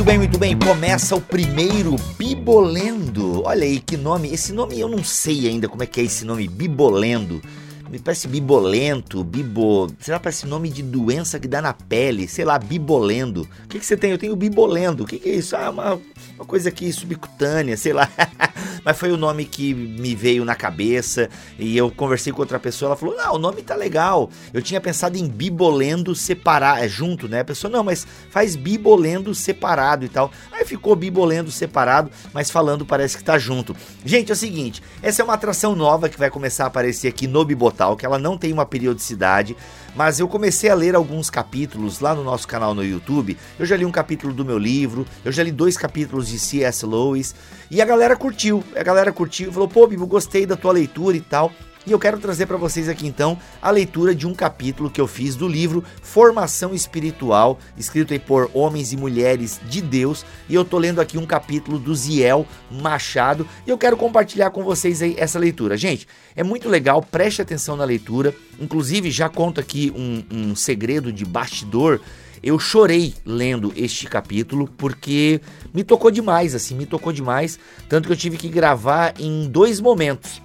Muito bem, muito bem. Começa o primeiro Bibolendo. Olha aí que nome. Esse nome eu não sei ainda como é que é esse nome, Bibolendo. Me parece bibolento, bibo. Será que parece nome de doença que dá na pele? Sei lá, bibolendo. O que, que você tem? Eu tenho bibolendo. O que, que é isso? Ah, uma, uma coisa aqui subcutânea, sei lá. Mas foi o nome que me veio na cabeça e eu conversei com outra pessoa, ela falou: "Não, o nome tá legal. Eu tinha pensado em bibolendo separar, é junto, né?" A pessoa: "Não, mas faz bibolendo separado e tal". Aí ficou bibolendo separado, mas falando parece que tá junto. Gente, é o seguinte, essa é uma atração nova que vai começar a aparecer aqui no Bibotal, que ela não tem uma periodicidade mas eu comecei a ler alguns capítulos lá no nosso canal no YouTube. Eu já li um capítulo do meu livro, eu já li dois capítulos de C.S. Lewis e a galera curtiu. A galera curtiu, falou: "Pô, Bibo, gostei da tua leitura e tal". E eu quero trazer para vocês aqui então a leitura de um capítulo que eu fiz do livro Formação Espiritual, escrito aí por homens e mulheres de Deus, e eu tô lendo aqui um capítulo do Ziel Machado, e eu quero compartilhar com vocês aí essa leitura. Gente, é muito legal, preste atenção na leitura. Inclusive, já conto aqui um, um segredo de bastidor eu chorei lendo este capítulo porque me tocou demais, assim, me tocou demais, tanto que eu tive que gravar em dois momentos.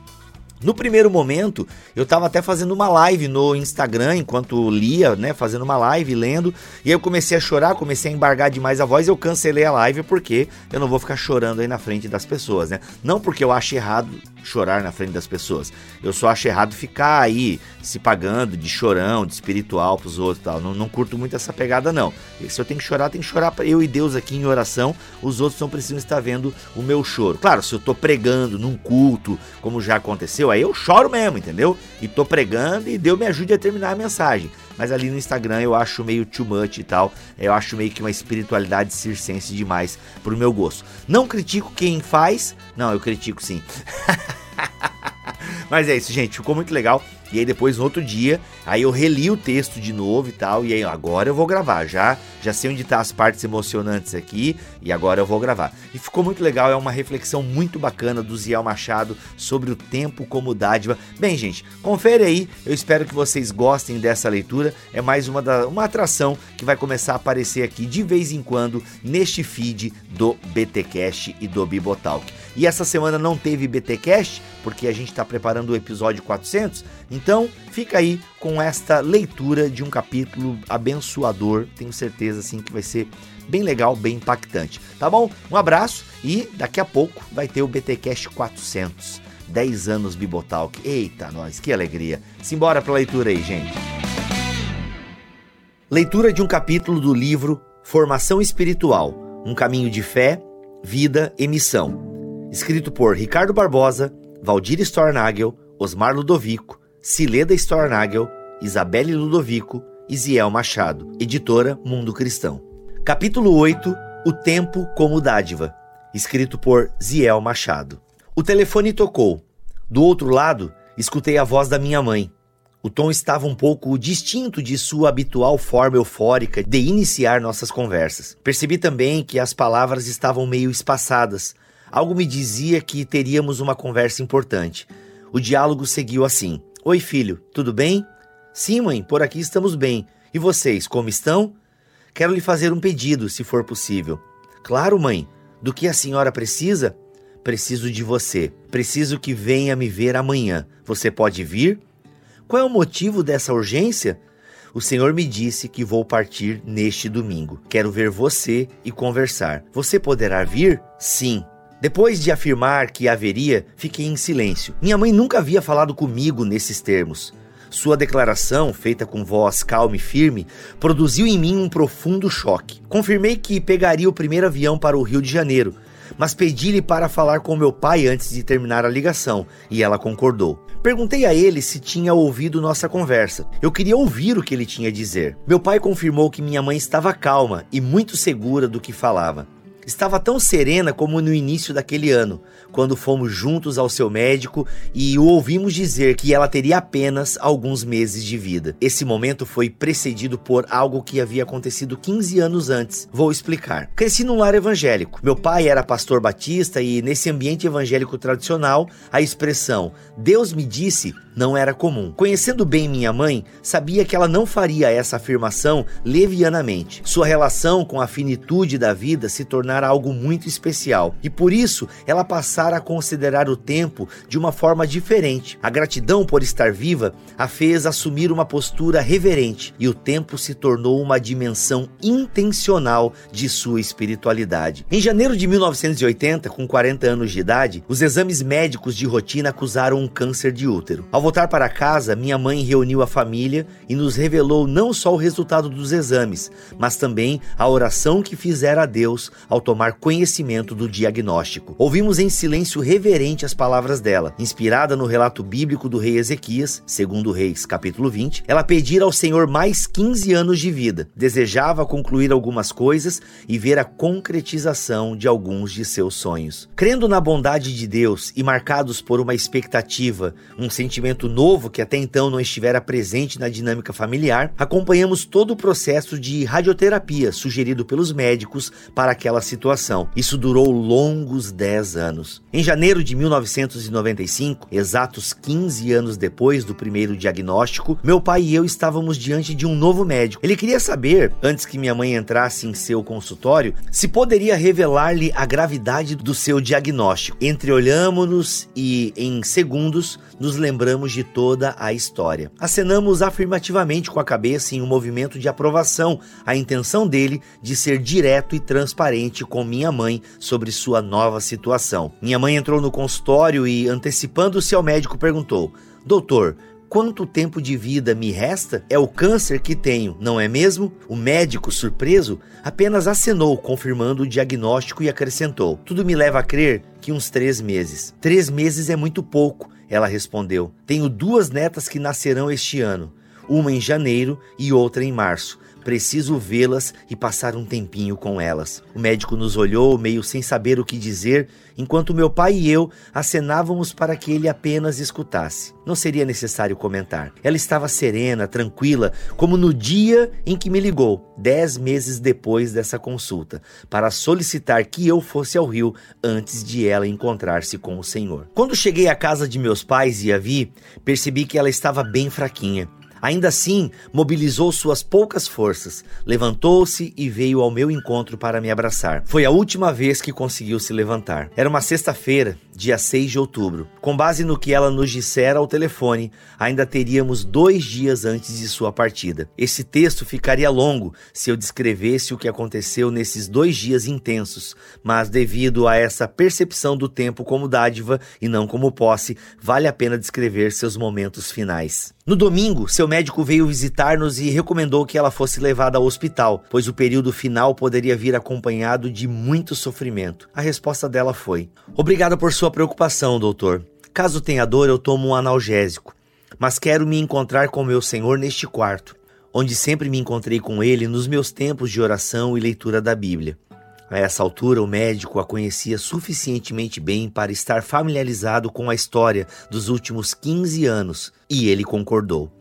No primeiro momento, eu estava até fazendo uma live no Instagram enquanto lia, né, fazendo uma live, lendo, e aí eu comecei a chorar, comecei a embargar demais a voz, eu cancelei a live porque eu não vou ficar chorando aí na frente das pessoas, né? Não porque eu acho errado chorar na frente das pessoas. Eu só acho errado ficar aí se pagando de chorão, de espiritual pros outros tal. Não, não curto muito essa pegada, não. Se eu tenho que chorar, tem que chorar eu e Deus aqui em oração. Os outros não precisam estar vendo o meu choro. Claro, se eu tô pregando num culto, como já aconteceu, aí eu choro mesmo, entendeu? E tô pregando e Deus me ajude a terminar a mensagem. Mas ali no Instagram eu acho meio too much e tal. Eu acho meio que uma espiritualidade circense demais pro meu gosto. Não critico quem faz. Não, eu critico sim. Mas é isso, gente. Ficou muito legal. E aí depois no outro dia, aí eu reli o texto de novo e tal, e aí agora eu vou gravar, já já sei onde tá as partes emocionantes aqui e agora eu vou gravar. E ficou muito legal, é uma reflexão muito bacana do Ziel Machado sobre o tempo como dádiva. Bem, gente, confere aí, eu espero que vocês gostem dessa leitura. É mais uma da, uma atração que vai começar a aparecer aqui de vez em quando neste feed do BTcast e do Bibotalk. E essa semana não teve BTcast porque a gente está preparando o episódio 400 então, fica aí com esta leitura de um capítulo abençoador. Tenho certeza assim que vai ser bem legal, bem impactante. Tá bom? Um abraço e daqui a pouco vai ter o BTcast 400. 10 anos Bibotalk. Eita, nós, que alegria. Simbora para a leitura aí, gente. Leitura de um capítulo do livro Formação Espiritual: Um caminho de fé, vida e missão. Escrito por Ricardo Barbosa, Valdir Stornagel, Osmar Ludovico, Cileda Stornagel, Isabelle Ludovico e Ziel Machado, editora Mundo Cristão. Capítulo 8 O Tempo como Dádiva, escrito por Ziel Machado. O telefone tocou. Do outro lado, escutei a voz da minha mãe. O tom estava um pouco distinto de sua habitual forma eufórica de iniciar nossas conversas. Percebi também que as palavras estavam meio espaçadas. Algo me dizia que teríamos uma conversa importante. O diálogo seguiu assim: Oi, filho, tudo bem? Sim, mãe, por aqui estamos bem. E vocês, como estão? Quero lhe fazer um pedido, se for possível. Claro, mãe. Do que a senhora precisa? Preciso de você. Preciso que venha me ver amanhã. Você pode vir? Qual é o motivo dessa urgência? O Senhor me disse que vou partir neste domingo. Quero ver você e conversar. Você poderá vir? Sim. Depois de afirmar que haveria, fiquei em silêncio. Minha mãe nunca havia falado comigo nesses termos. Sua declaração, feita com voz calma e firme, produziu em mim um profundo choque. Confirmei que pegaria o primeiro avião para o Rio de Janeiro, mas pedi-lhe para falar com meu pai antes de terminar a ligação, e ela concordou. Perguntei a ele se tinha ouvido nossa conversa. Eu queria ouvir o que ele tinha a dizer. Meu pai confirmou que minha mãe estava calma e muito segura do que falava. Estava tão serena como no início daquele ano, quando fomos juntos ao seu médico e o ouvimos dizer que ela teria apenas alguns meses de vida. Esse momento foi precedido por algo que havia acontecido 15 anos antes. Vou explicar. Cresci num lar evangélico. Meu pai era pastor batista e nesse ambiente evangélico tradicional, a expressão Deus me disse não era comum. Conhecendo bem minha mãe, sabia que ela não faria essa afirmação levianamente. Sua relação com a finitude da vida se tornara algo muito especial e por isso ela passara a considerar o tempo de uma forma diferente. A gratidão por estar viva a fez assumir uma postura reverente e o tempo se tornou uma dimensão intencional de sua espiritualidade. Em janeiro de 1980, com 40 anos de idade, os exames médicos de rotina acusaram um câncer de útero. Ao voltar para casa, minha mãe reuniu a família e nos revelou não só o resultado dos exames, mas também a oração que fizera a Deus ao tomar conhecimento do diagnóstico. Ouvimos em silêncio reverente as palavras dela. Inspirada no relato bíblico do rei Ezequias, segundo Reis, capítulo 20, ela pedira ao Senhor mais 15 anos de vida. Desejava concluir algumas coisas e ver a concretização de alguns de seus sonhos. Crendo na bondade de Deus e marcados por uma expectativa, um sentimento novo que até então não estivera presente na dinâmica familiar, acompanhamos todo o processo de radioterapia sugerido pelos médicos para aquela situação. Isso durou longos 10 anos. Em janeiro de 1995, exatos 15 anos depois do primeiro diagnóstico, meu pai e eu estávamos diante de um novo médico. Ele queria saber, antes que minha mãe entrasse em seu consultório, se poderia revelar-lhe a gravidade do seu diagnóstico. Entreolhamos-nos e, em segundos, nos lembramos de toda a história. Acenamos afirmativamente com a cabeça em um movimento de aprovação a intenção dele de ser direto e transparente com minha mãe sobre sua nova situação. Minha mãe entrou no consultório e, antecipando-se ao médico, perguntou: Doutor, quanto tempo de vida me resta? É o câncer que tenho, não é mesmo? O médico, surpreso, apenas acenou, confirmando o diagnóstico e acrescentou: Tudo me leva a crer que uns três meses. Três meses é muito pouco, ela respondeu. Tenho duas netas que nascerão este ano, uma em janeiro e outra em março. Preciso vê-las e passar um tempinho com elas. O médico nos olhou, meio sem saber o que dizer, enquanto meu pai e eu acenávamos para que ele apenas escutasse. Não seria necessário comentar. Ela estava serena, tranquila, como no dia em que me ligou, dez meses depois dessa consulta, para solicitar que eu fosse ao Rio antes de ela encontrar-se com o Senhor. Quando cheguei à casa de meus pais e a vi, percebi que ela estava bem fraquinha. Ainda assim, mobilizou suas poucas forças, levantou-se e veio ao meu encontro para me abraçar. Foi a última vez que conseguiu se levantar. Era uma sexta-feira, dia 6 de outubro. Com base no que ela nos dissera ao telefone, ainda teríamos dois dias antes de sua partida. Esse texto ficaria longo se eu descrevesse o que aconteceu nesses dois dias intensos, mas devido a essa percepção do tempo como dádiva e não como posse, vale a pena descrever seus momentos finais. No domingo, seu médico veio visitar-nos e recomendou que ela fosse levada ao hospital, pois o período final poderia vir acompanhado de muito sofrimento. A resposta dela foi: Obrigada por sua preocupação, doutor. Caso tenha dor, eu tomo um analgésico, mas quero me encontrar com meu Senhor neste quarto, onde sempre me encontrei com ele nos meus tempos de oração e leitura da Bíblia. A essa altura, o médico a conhecia suficientemente bem para estar familiarizado com a história dos últimos 15 anos e ele concordou.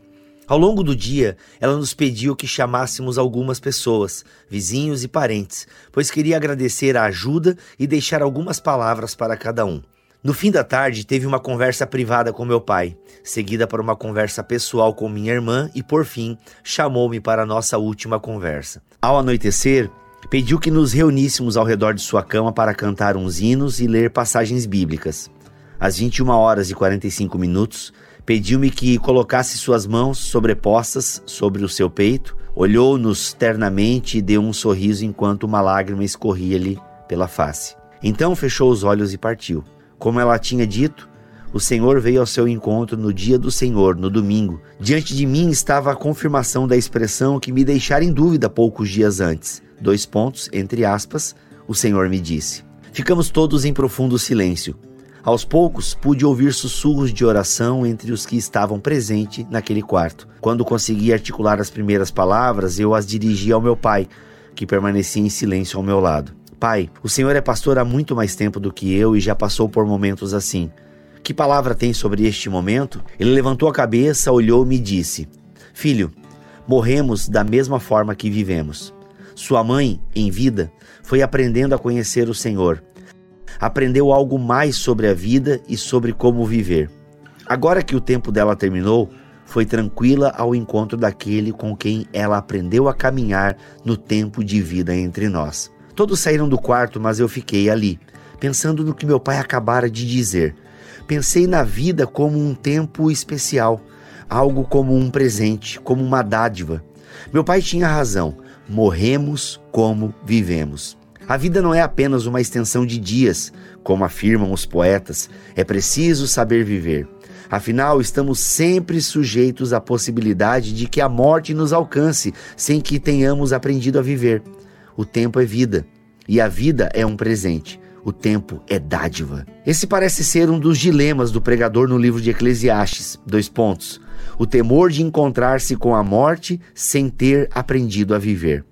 Ao longo do dia, ela nos pediu que chamássemos algumas pessoas, vizinhos e parentes, pois queria agradecer a ajuda e deixar algumas palavras para cada um. No fim da tarde, teve uma conversa privada com meu pai, seguida por uma conversa pessoal com minha irmã e, por fim, chamou-me para a nossa última conversa. Ao anoitecer, pediu que nos reuníssemos ao redor de sua cama para cantar uns hinos e ler passagens bíblicas. Às 21 horas e 45 minutos, pediu-me que colocasse suas mãos sobrepostas sobre o seu peito, olhou-nos ternamente e deu um sorriso enquanto uma lágrima escorria-lhe pela face. Então fechou os olhos e partiu. Como ela tinha dito, o Senhor veio ao seu encontro no dia do Senhor, no domingo. Diante de mim estava a confirmação da expressão que me deixara em dúvida poucos dias antes dois pontos, entre aspas, o Senhor me disse. Ficamos todos em profundo silêncio. Aos poucos, pude ouvir sussurros de oração entre os que estavam presentes naquele quarto. Quando consegui articular as primeiras palavras, eu as dirigi ao meu pai, que permanecia em silêncio ao meu lado. Pai, o Senhor é pastor há muito mais tempo do que eu e já passou por momentos assim. Que palavra tem sobre este momento? Ele levantou a cabeça, olhou-me e disse: Filho, morremos da mesma forma que vivemos. Sua mãe, em vida, foi aprendendo a conhecer o Senhor. Aprendeu algo mais sobre a vida e sobre como viver. Agora que o tempo dela terminou, foi tranquila ao encontro daquele com quem ela aprendeu a caminhar no tempo de vida entre nós. Todos saíram do quarto, mas eu fiquei ali, pensando no que meu pai acabara de dizer. Pensei na vida como um tempo especial, algo como um presente, como uma dádiva. Meu pai tinha razão. Morremos como vivemos. A vida não é apenas uma extensão de dias, como afirmam os poetas, é preciso saber viver. Afinal, estamos sempre sujeitos à possibilidade de que a morte nos alcance sem que tenhamos aprendido a viver. O tempo é vida e a vida é um presente. O tempo é dádiva. Esse parece ser um dos dilemas do pregador no livro de Eclesiastes. Dois pontos. O temor de encontrar-se com a morte sem ter aprendido a viver.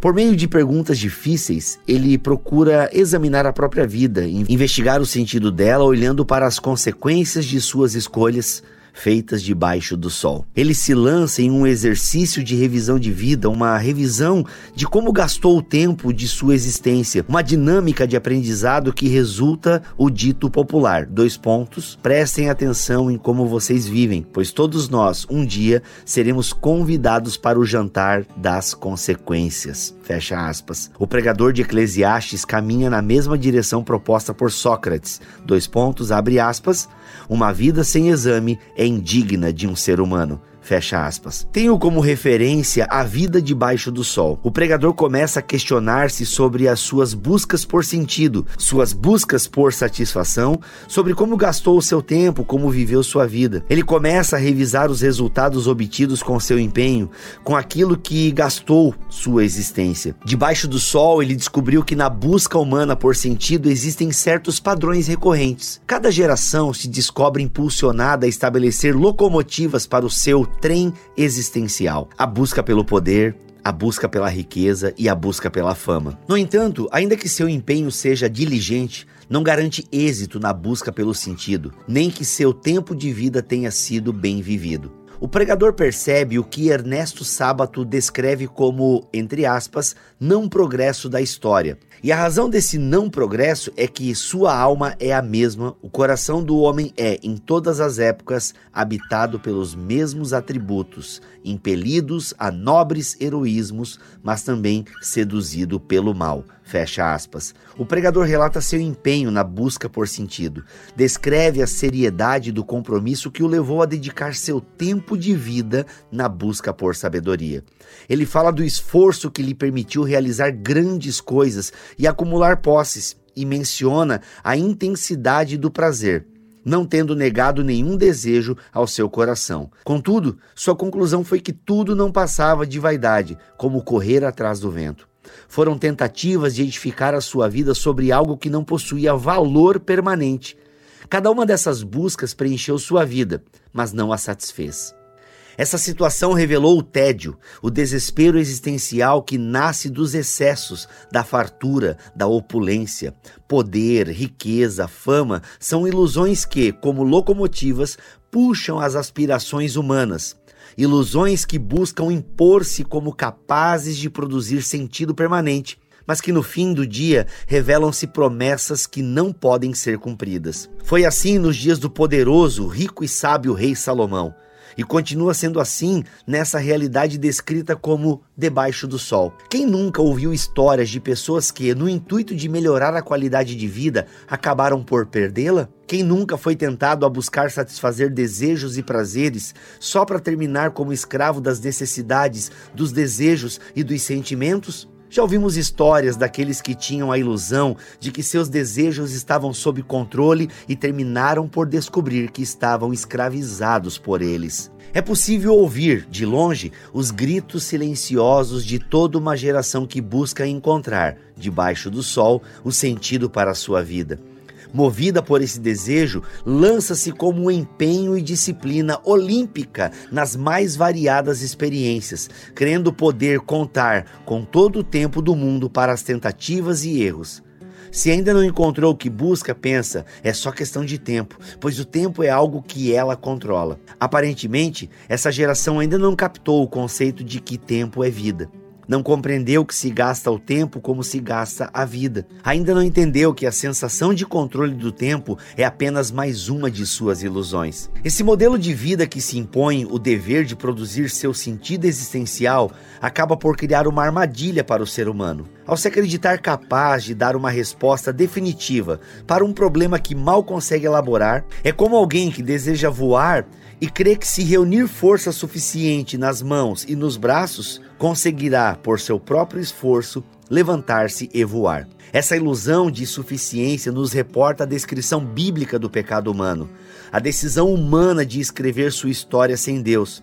Por meio de perguntas difíceis, ele procura examinar a própria vida, investigar o sentido dela, olhando para as consequências de suas escolhas feitas debaixo do sol. Ele se lança em um exercício de revisão de vida, uma revisão de como gastou o tempo de sua existência, uma dinâmica de aprendizado que resulta o dito popular. Dois pontos. Prestem atenção em como vocês vivem, pois todos nós um dia seremos convidados para o jantar das consequências. Fecha aspas. O pregador de Eclesiastes caminha na mesma direção proposta por Sócrates. Dois pontos, abre aspas. Uma vida sem exame é indigna de um ser humano. Fecha aspas. Tenho como referência a vida debaixo do sol. O pregador começa a questionar-se sobre as suas buscas por sentido, suas buscas por satisfação, sobre como gastou o seu tempo, como viveu sua vida. Ele começa a revisar os resultados obtidos com seu empenho, com aquilo que gastou sua existência. Debaixo do sol, ele descobriu que na busca humana por sentido existem certos padrões recorrentes. Cada geração se descobre impulsionada a estabelecer locomotivas para o seu trem existencial: a busca pelo poder, a busca pela riqueza e a busca pela fama. No entanto, ainda que seu empenho seja diligente, não garante êxito na busca pelo sentido, nem que seu tempo de vida tenha sido bem vivido. O pregador percebe o que Ernesto Sábato descreve como, entre aspas, não progresso da história. E a razão desse não progresso é que sua alma é a mesma, o coração do homem é, em todas as épocas, habitado pelos mesmos atributos, impelidos a nobres heroísmos, mas também seduzido pelo mal. Fecha aspas. O pregador relata seu empenho na busca por sentido. Descreve a seriedade do compromisso que o levou a dedicar seu tempo de vida na busca por sabedoria. Ele fala do esforço que lhe permitiu realizar grandes coisas e acumular posses, e menciona a intensidade do prazer não tendo negado nenhum desejo ao seu coração. Contudo, sua conclusão foi que tudo não passava de vaidade, como correr atrás do vento. Foram tentativas de edificar a sua vida sobre algo que não possuía valor permanente. Cada uma dessas buscas preencheu sua vida, mas não a satisfez. Essa situação revelou o tédio, o desespero existencial que nasce dos excessos, da fartura, da opulência. Poder, riqueza, fama são ilusões que, como locomotivas, puxam as aspirações humanas. Ilusões que buscam impor-se como capazes de produzir sentido permanente, mas que no fim do dia revelam-se promessas que não podem ser cumpridas. Foi assim nos dias do poderoso, rico e sábio rei Salomão e continua sendo assim nessa realidade descrita como debaixo do sol. Quem nunca ouviu histórias de pessoas que, no intuito de melhorar a qualidade de vida, acabaram por perdê-la? Quem nunca foi tentado a buscar satisfazer desejos e prazeres só para terminar como escravo das necessidades, dos desejos e dos sentimentos? Já ouvimos histórias daqueles que tinham a ilusão de que seus desejos estavam sob controle e terminaram por descobrir que estavam escravizados por eles. É possível ouvir, de longe, os gritos silenciosos de toda uma geração que busca encontrar, debaixo do sol, o sentido para a sua vida movida por esse desejo, lança-se como um empenho e disciplina olímpica nas mais variadas experiências, crendo poder contar com todo o tempo do mundo para as tentativas e erros. Se ainda não encontrou o que busca, pensa, é só questão de tempo, pois o tempo é algo que ela controla. Aparentemente, essa geração ainda não captou o conceito de que tempo é vida. Não compreendeu que se gasta o tempo como se gasta a vida. Ainda não entendeu que a sensação de controle do tempo é apenas mais uma de suas ilusões. Esse modelo de vida que se impõe o dever de produzir seu sentido existencial acaba por criar uma armadilha para o ser humano. Ao se acreditar capaz de dar uma resposta definitiva para um problema que mal consegue elaborar, é como alguém que deseja voar e crê que se reunir força suficiente nas mãos e nos braços, conseguirá, por seu próprio esforço, levantar-se e voar. Essa ilusão de suficiência nos reporta a descrição bíblica do pecado humano, a decisão humana de escrever sua história sem Deus.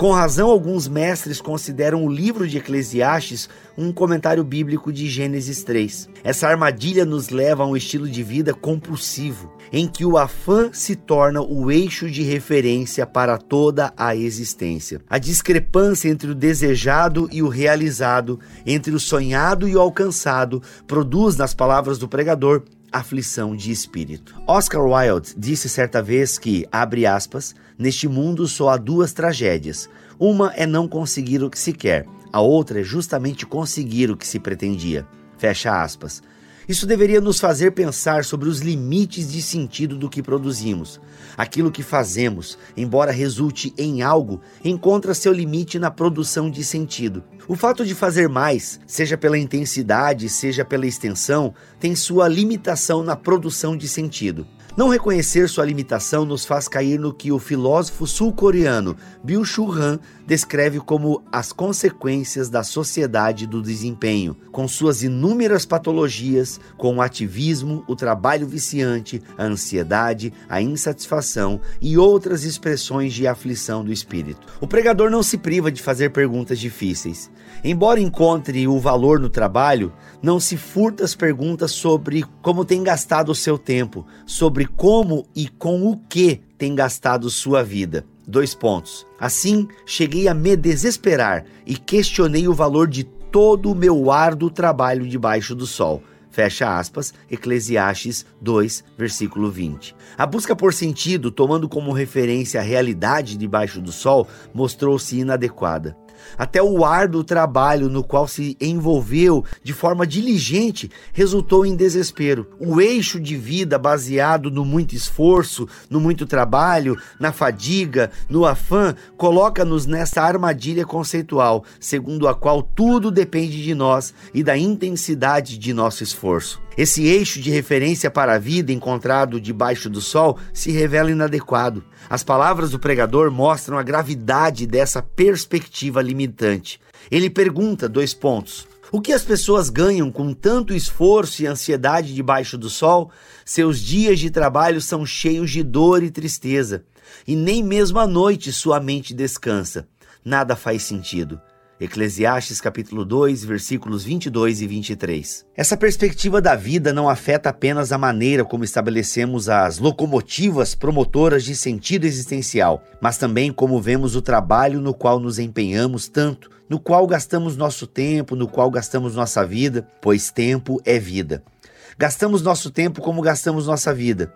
Com razão, alguns mestres consideram o livro de Eclesiastes um comentário bíblico de Gênesis 3. Essa armadilha nos leva a um estilo de vida compulsivo, em que o afã se torna o eixo de referência para toda a existência. A discrepância entre o desejado e o realizado, entre o sonhado e o alcançado, produz, nas palavras do pregador, aflição de espírito. Oscar Wilde disse certa vez que, abre aspas, neste mundo só há duas tragédias. Uma é não conseguir o que se quer, a outra é justamente conseguir o que se pretendia. Fecha aspas. Isso deveria nos fazer pensar sobre os limites de sentido do que produzimos. Aquilo que fazemos, embora resulte em algo, encontra seu limite na produção de sentido. O fato de fazer mais, seja pela intensidade, seja pela extensão, tem sua limitação na produção de sentido. Não reconhecer sua limitação nos faz cair no que o filósofo sul-coreano Byung-Chul Han descreve como as consequências da sociedade do desempenho, com suas inúmeras patologias, com o ativismo, o trabalho viciante, a ansiedade, a insatisfação e outras expressões de aflição do espírito. O pregador não se priva de fazer perguntas difíceis. Embora encontre o valor no trabalho, não se furta as perguntas sobre como tem gastado o seu tempo, sobre como e com o que tem gastado sua vida. Dois pontos. Assim, cheguei a me desesperar e questionei o valor de todo o meu árduo trabalho debaixo do sol. Fecha aspas, Eclesiastes 2, versículo 20. A busca por sentido, tomando como referência a realidade debaixo do sol, mostrou-se inadequada. Até o árduo trabalho no qual se envolveu de forma diligente resultou em desespero. O eixo de vida baseado no muito esforço, no muito trabalho, na fadiga, no afã, coloca-nos nessa armadilha conceitual, segundo a qual tudo depende de nós e da intensidade de nosso esforço. Esse eixo de referência para a vida encontrado debaixo do sol se revela inadequado. As palavras do pregador mostram a gravidade dessa perspectiva limitante. Ele pergunta dois pontos. O que as pessoas ganham com tanto esforço e ansiedade debaixo do sol? Seus dias de trabalho são cheios de dor e tristeza, e nem mesmo à noite sua mente descansa. Nada faz sentido. Eclesiastes capítulo 2, versículos 22 e 23. Essa perspectiva da vida não afeta apenas a maneira como estabelecemos as locomotivas promotoras de sentido existencial, mas também como vemos o trabalho no qual nos empenhamos tanto, no qual gastamos nosso tempo, no qual gastamos nossa vida, pois tempo é vida. Gastamos nosso tempo como gastamos nossa vida.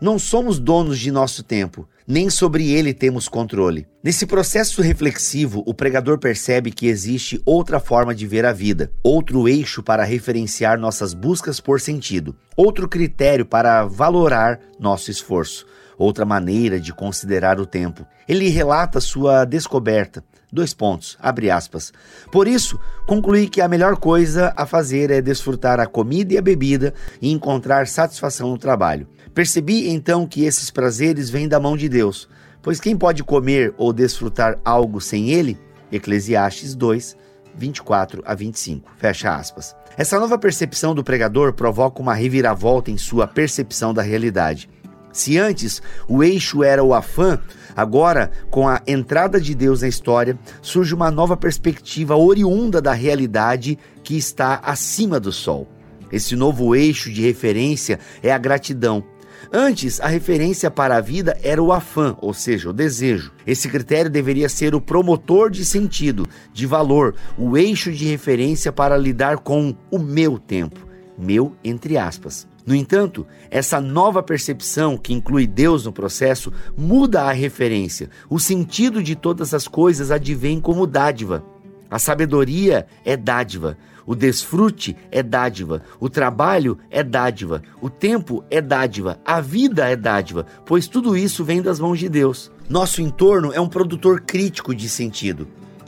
Não somos donos de nosso tempo, nem sobre ele temos controle. Nesse processo reflexivo, o pregador percebe que existe outra forma de ver a vida, outro eixo para referenciar nossas buscas por sentido, outro critério para valorar nosso esforço, outra maneira de considerar o tempo. Ele relata sua descoberta. Dois pontos, abre aspas. Por isso, concluí que a melhor coisa a fazer é desfrutar a comida e a bebida e encontrar satisfação no trabalho. Percebi então que esses prazeres vêm da mão de Deus, pois quem pode comer ou desfrutar algo sem ele? Eclesiastes 2, 24 a 25. Fecha aspas. Essa nova percepção do pregador provoca uma reviravolta em sua percepção da realidade. Se antes o eixo era o afã, agora, com a entrada de Deus na história, surge uma nova perspectiva oriunda da realidade que está acima do sol. Esse novo eixo de referência é a gratidão, Antes, a referência para a vida era o afã, ou seja, o desejo. Esse critério deveria ser o promotor de sentido, de valor, o eixo de referência para lidar com o meu tempo. Meu, entre aspas. No entanto, essa nova percepção, que inclui Deus no processo, muda a referência. O sentido de todas as coisas advém como dádiva. A sabedoria é dádiva, o desfrute é dádiva, o trabalho é dádiva, o tempo é dádiva, a vida é dádiva, pois tudo isso vem das mãos de Deus. Nosso entorno é um produtor crítico de sentido,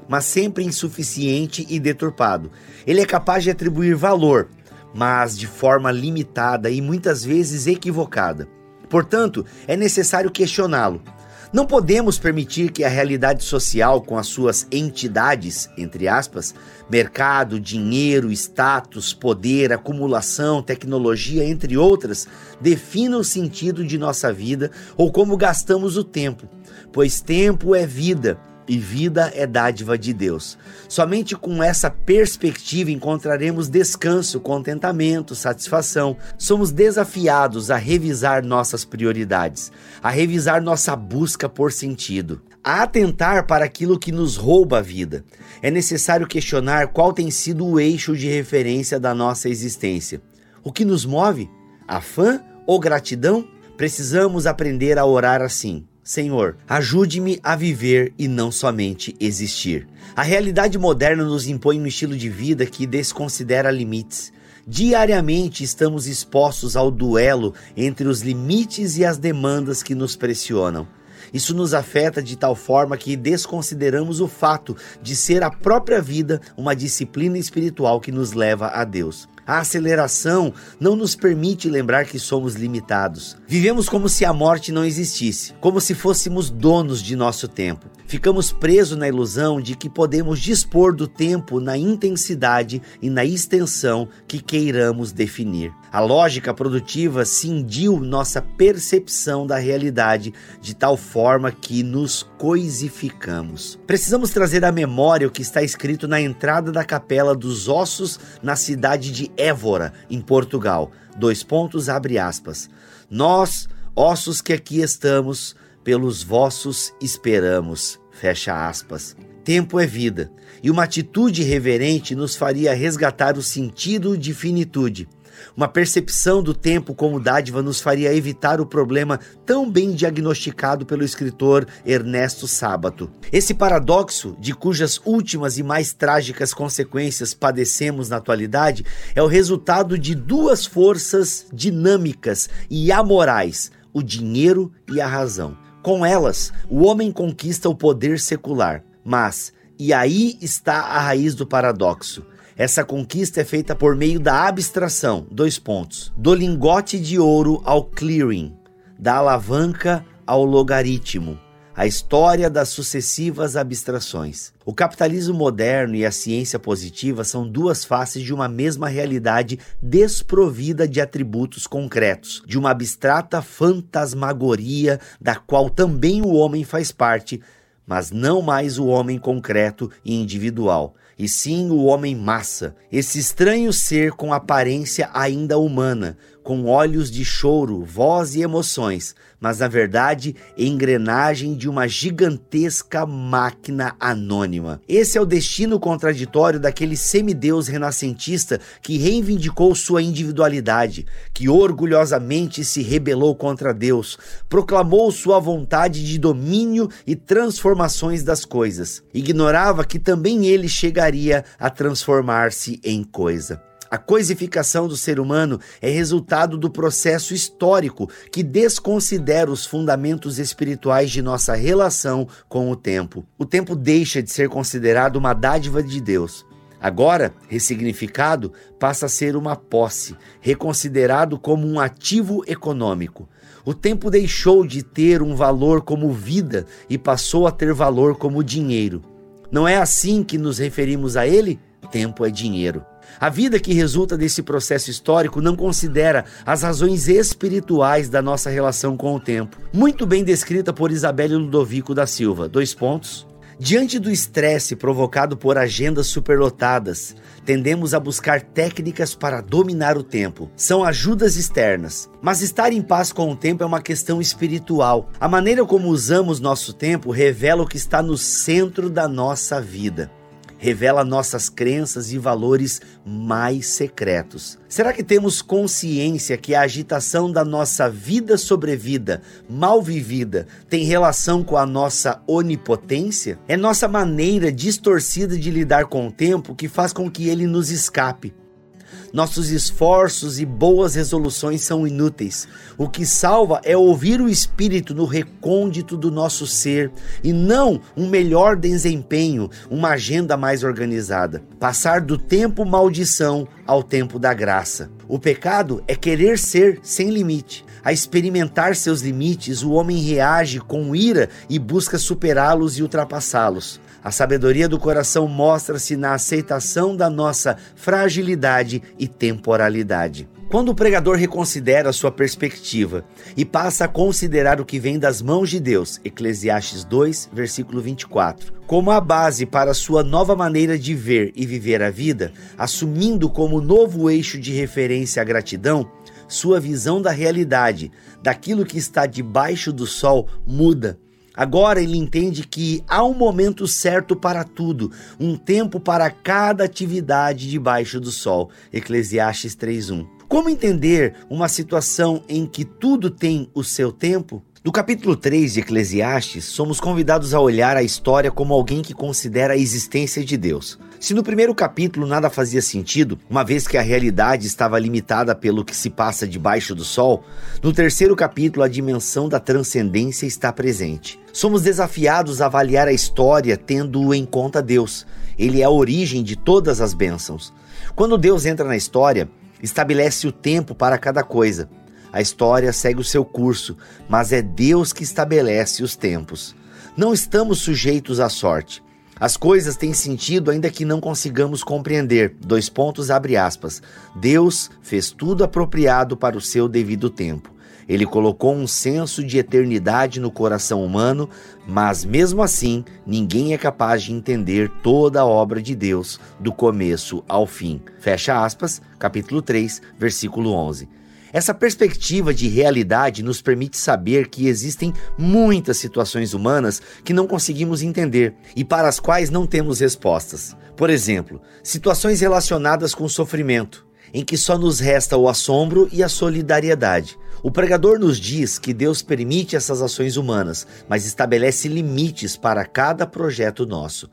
mas sempre insuficiente e deturpado. Ele é capaz de atribuir valor, mas de forma limitada e muitas vezes equivocada. Portanto, é necessário questioná-lo. Não podemos permitir que a realidade social, com as suas entidades, entre aspas, mercado, dinheiro, status, poder, acumulação, tecnologia, entre outras, defina o sentido de nossa vida ou como gastamos o tempo, pois tempo é vida e vida é dádiva de Deus. Somente com essa perspectiva encontraremos descanso, contentamento, satisfação. Somos desafiados a revisar nossas prioridades, a revisar nossa busca por sentido, a atentar para aquilo que nos rouba a vida. É necessário questionar qual tem sido o eixo de referência da nossa existência. O que nos move? A fã ou gratidão? Precisamos aprender a orar assim. Senhor, ajude-me a viver e não somente existir. A realidade moderna nos impõe um estilo de vida que desconsidera limites. Diariamente estamos expostos ao duelo entre os limites e as demandas que nos pressionam. Isso nos afeta de tal forma que desconsideramos o fato de ser a própria vida uma disciplina espiritual que nos leva a Deus. A aceleração não nos permite lembrar que somos limitados. Vivemos como se a morte não existisse, como se fôssemos donos de nosso tempo. Ficamos presos na ilusão de que podemos dispor do tempo na intensidade e na extensão que queiramos definir. A lógica produtiva cindiu nossa percepção da realidade de tal forma que nos coisificamos. Precisamos trazer à memória o que está escrito na entrada da Capela dos Ossos na cidade de Évora, em Portugal. Dois pontos, abre aspas. Nós, ossos que aqui estamos, pelos vossos esperamos. Fecha aspas. Tempo é vida, e uma atitude reverente nos faria resgatar o sentido de finitude. Uma percepção do tempo como dádiva nos faria evitar o problema tão bem diagnosticado pelo escritor Ernesto Sábato. Esse paradoxo, de cujas últimas e mais trágicas consequências padecemos na atualidade, é o resultado de duas forças dinâmicas e amorais: o dinheiro e a razão. Com elas, o homem conquista o poder secular. Mas, e aí está a raiz do paradoxo. Essa conquista é feita por meio da abstração, dois pontos, do lingote de ouro ao clearing, da alavanca ao logaritmo, a história das sucessivas abstrações. O capitalismo moderno e a ciência positiva são duas faces de uma mesma realidade desprovida de atributos concretos, de uma abstrata fantasmagoria da qual também o homem faz parte, mas não mais o homem concreto e individual, e sim o homem massa, esse estranho ser com aparência ainda humana, com olhos de choro, voz e emoções, mas na verdade engrenagem de uma gigantesca máquina anônima. Esse é o destino contraditório daquele semideus renascentista que reivindicou sua individualidade, que orgulhosamente se rebelou contra Deus, proclamou sua vontade de domínio e transformações das coisas. Ignorava que também ele chegaria a transformar-se em coisa. A coisificação do ser humano é resultado do processo histórico que desconsidera os fundamentos espirituais de nossa relação com o tempo. O tempo deixa de ser considerado uma dádiva de Deus. Agora, ressignificado, passa a ser uma posse, reconsiderado como um ativo econômico. O tempo deixou de ter um valor como vida e passou a ter valor como dinheiro. Não é assim que nos referimos a ele? Tempo é dinheiro. A vida que resulta desse processo histórico não considera as razões espirituais da nossa relação com o tempo. Muito bem descrita por Isabelle Ludovico da Silva. Dois pontos. Diante do estresse provocado por agendas superlotadas, tendemos a buscar técnicas para dominar o tempo. São ajudas externas. Mas estar em paz com o tempo é uma questão espiritual. A maneira como usamos nosso tempo revela o que está no centro da nossa vida. Revela nossas crenças e valores mais secretos. Será que temos consciência que a agitação da nossa vida sobrevida, mal vivida, tem relação com a nossa onipotência? É nossa maneira distorcida de lidar com o tempo que faz com que ele nos escape. Nossos esforços e boas resoluções são inúteis. O que salva é ouvir o Espírito no recôndito do nosso ser e não um melhor desempenho, uma agenda mais organizada. Passar do tempo maldição ao tempo da graça. O pecado é querer ser sem limite. A experimentar seus limites, o homem reage com ira e busca superá-los e ultrapassá-los. A sabedoria do coração mostra-se na aceitação da nossa fragilidade e temporalidade. Quando o pregador reconsidera sua perspectiva e passa a considerar o que vem das mãos de Deus, Eclesiastes 2, versículo 24, como a base para sua nova maneira de ver e viver a vida, assumindo como novo eixo de referência a gratidão, sua visão da realidade, daquilo que está debaixo do sol, muda Agora ele entende que há um momento certo para tudo, um tempo para cada atividade debaixo do sol. Eclesiastes 3:1. Como entender uma situação em que tudo tem o seu tempo? No capítulo 3 de Eclesiastes, somos convidados a olhar a história como alguém que considera a existência de Deus. Se no primeiro capítulo nada fazia sentido, uma vez que a realidade estava limitada pelo que se passa debaixo do sol, no terceiro capítulo a dimensão da transcendência está presente. Somos desafiados a avaliar a história tendo em conta Deus. Ele é a origem de todas as bênçãos. Quando Deus entra na história, estabelece o tempo para cada coisa. A história segue o seu curso, mas é Deus que estabelece os tempos. Não estamos sujeitos à sorte. As coisas têm sentido ainda que não consigamos compreender. Dois pontos abre aspas. Deus fez tudo apropriado para o seu devido tempo. Ele colocou um senso de eternidade no coração humano, mas mesmo assim, ninguém é capaz de entender toda a obra de Deus do começo ao fim. Fecha aspas, capítulo 3, versículo 11. Essa perspectiva de realidade nos permite saber que existem muitas situações humanas que não conseguimos entender e para as quais não temos respostas. Por exemplo, situações relacionadas com sofrimento, em que só nos resta o assombro e a solidariedade. O pregador nos diz que Deus permite essas ações humanas, mas estabelece limites para cada projeto nosso.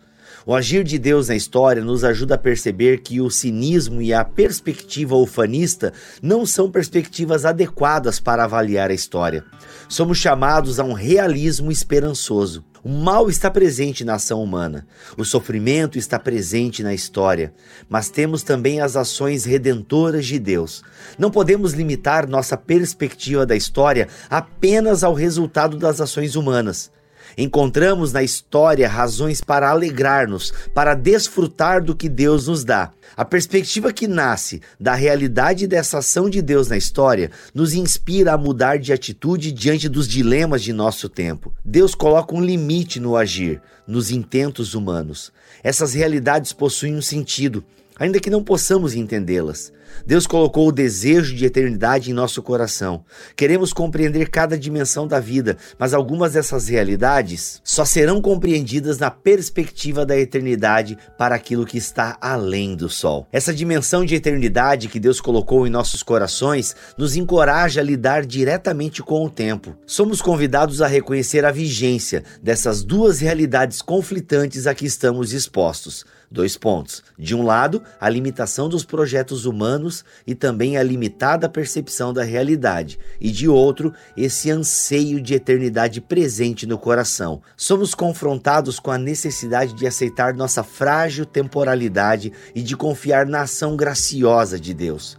O agir de Deus na história nos ajuda a perceber que o cinismo e a perspectiva ufanista não são perspectivas adequadas para avaliar a história. Somos chamados a um realismo esperançoso. O mal está presente na ação humana, o sofrimento está presente na história, mas temos também as ações redentoras de Deus. Não podemos limitar nossa perspectiva da história apenas ao resultado das ações humanas. Encontramos na história razões para alegrar-nos, para desfrutar do que Deus nos dá. A perspectiva que nasce da realidade dessa ação de Deus na história nos inspira a mudar de atitude diante dos dilemas de nosso tempo. Deus coloca um limite no agir, nos intentos humanos. Essas realidades possuem um sentido, ainda que não possamos entendê-las. Deus colocou o desejo de eternidade em nosso coração. Queremos compreender cada dimensão da vida, mas algumas dessas realidades só serão compreendidas na perspectiva da eternidade para aquilo que está além do sol. Essa dimensão de eternidade que Deus colocou em nossos corações nos encoraja a lidar diretamente com o tempo. Somos convidados a reconhecer a vigência dessas duas realidades conflitantes a que estamos expostos. Dois pontos. De um lado, a limitação dos projetos humanos e também a limitada percepção da realidade, e de outro, esse anseio de eternidade presente no coração. Somos confrontados com a necessidade de aceitar nossa frágil temporalidade e de confiar na ação graciosa de Deus.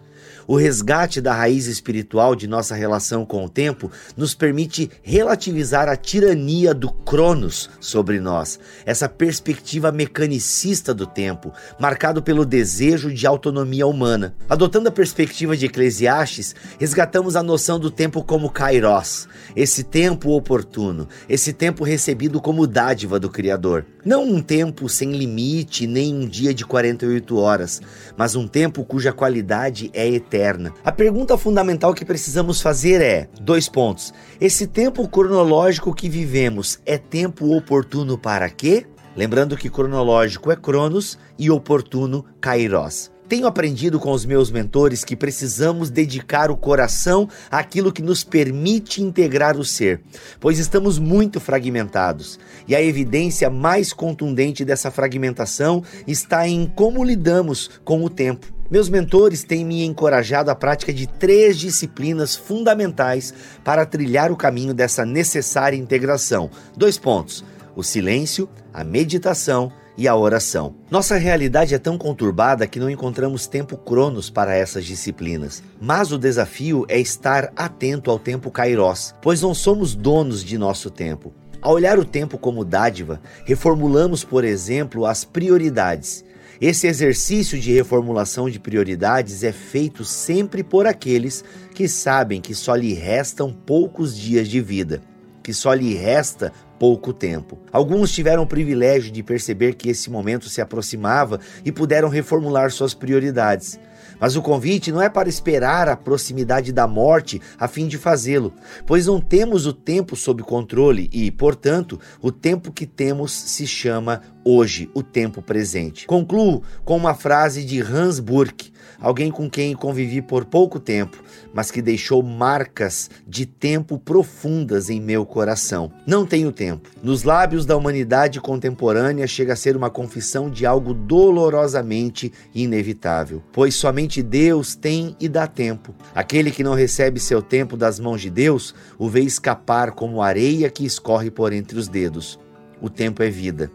O resgate da raiz espiritual de nossa relação com o tempo nos permite relativizar a tirania do Cronos sobre nós, essa perspectiva mecanicista do tempo, marcado pelo desejo de autonomia humana. Adotando a perspectiva de Eclesiastes, resgatamos a noção do tempo como kairos, esse tempo oportuno, esse tempo recebido como dádiva do Criador. Não um tempo sem limite, nem um dia de 48 horas, mas um tempo cuja qualidade é eterna eterna. A pergunta fundamental que precisamos fazer é: dois pontos. Esse tempo cronológico que vivemos é tempo oportuno para quê? Lembrando que cronológico é Cronos e oportuno Kairos. Tenho aprendido com os meus mentores que precisamos dedicar o coração àquilo que nos permite integrar o ser, pois estamos muito fragmentados. E a evidência mais contundente dessa fragmentação está em como lidamos com o tempo. Meus mentores têm me encorajado à prática de três disciplinas fundamentais para trilhar o caminho dessa necessária integração. Dois pontos: o silêncio, a meditação e a oração. Nossa realidade é tão conturbada que não encontramos tempo cronos para essas disciplinas. Mas o desafio é estar atento ao tempo kairos, pois não somos donos de nosso tempo. Ao olhar o tempo como dádiva, reformulamos, por exemplo, as prioridades. Esse exercício de reformulação de prioridades é feito sempre por aqueles que sabem que só lhe restam poucos dias de vida, que só lhe resta pouco tempo. Alguns tiveram o privilégio de perceber que esse momento se aproximava e puderam reformular suas prioridades. Mas o convite não é para esperar a proximidade da morte a fim de fazê-lo, pois não temos o tempo sob controle e, portanto, o tempo que temos se chama hoje, o tempo presente. Concluo com uma frase de Hans Burke, alguém com quem convivi por pouco tempo, mas que deixou marcas de tempo profundas em meu coração. Não tenho tempo. Nos lábios da humanidade contemporânea chega a ser uma confissão de algo dolorosamente inevitável, pois somente Deus tem e dá tempo. Aquele que não recebe seu tempo das mãos de Deus o vê escapar como areia que escorre por entre os dedos. O tempo é vida.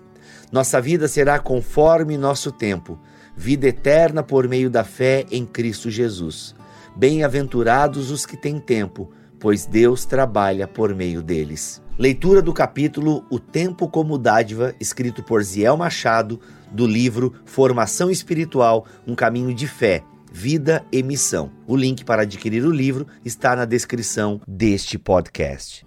Nossa vida será conforme nosso tempo, vida eterna por meio da fé em Cristo Jesus. Bem-aventurados os que têm tempo, pois Deus trabalha por meio deles. Leitura do capítulo O Tempo como Dádiva, escrito por Ziel Machado, do livro Formação Espiritual Um Caminho de Fé, Vida e Missão. O link para adquirir o livro está na descrição deste podcast.